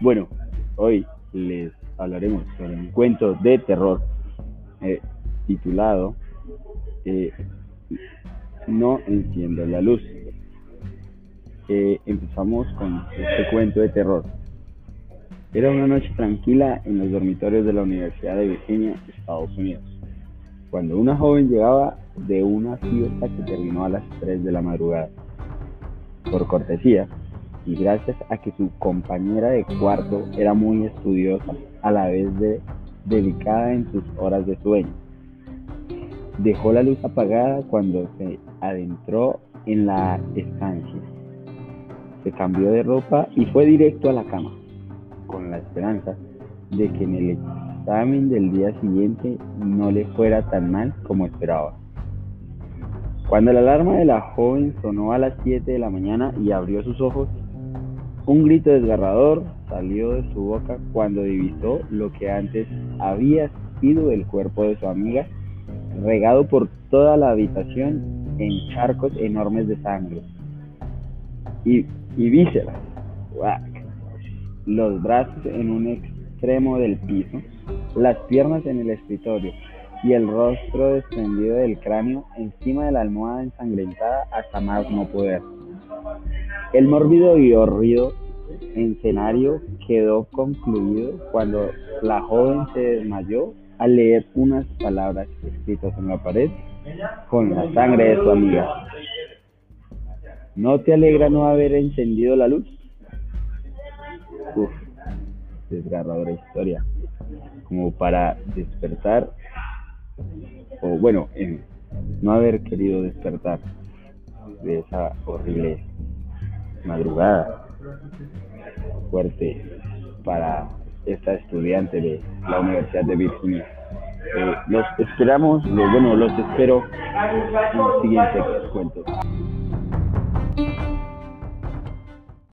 Bueno, hoy les hablaremos sobre un cuento de terror eh, titulado eh, No enciendo la luz. Eh, empezamos con este cuento de terror. Era una noche tranquila en los dormitorios de la Universidad de Virginia, Estados Unidos, cuando una joven llegaba de una fiesta que terminó a las 3 de la madrugada. Por cortesía, y gracias a que su compañera de cuarto era muy estudiosa, a la vez de dedicada en sus horas de sueño. Dejó la luz apagada cuando se adentró en la estancia. Se cambió de ropa y fue directo a la cama, con la esperanza de que en el examen del día siguiente no le fuera tan mal como esperaba. Cuando la alarma de la joven sonó a las 7 de la mañana y abrió sus ojos, un grito desgarrador salió de su boca cuando divisó lo que antes había sido el cuerpo de su amiga, regado por toda la habitación en charcos enormes de sangre y, y vísceras. Los brazos en un extremo del piso, las piernas en el escritorio y el rostro desprendido del cráneo encima de la almohada ensangrentada hasta más no poder. El mórbido y horrido escenario quedó concluido cuando la joven se desmayó al leer unas palabras escritas en la pared con la sangre de su amiga. ¿No te alegra no haber encendido la luz? Uf, desgarradora historia. Como para despertar, o bueno, no haber querido despertar de esa horrible madrugada fuerte para esta estudiante de la Universidad de Virginia. Eh, los esperamos, bueno, los espero en el siguiente cuento.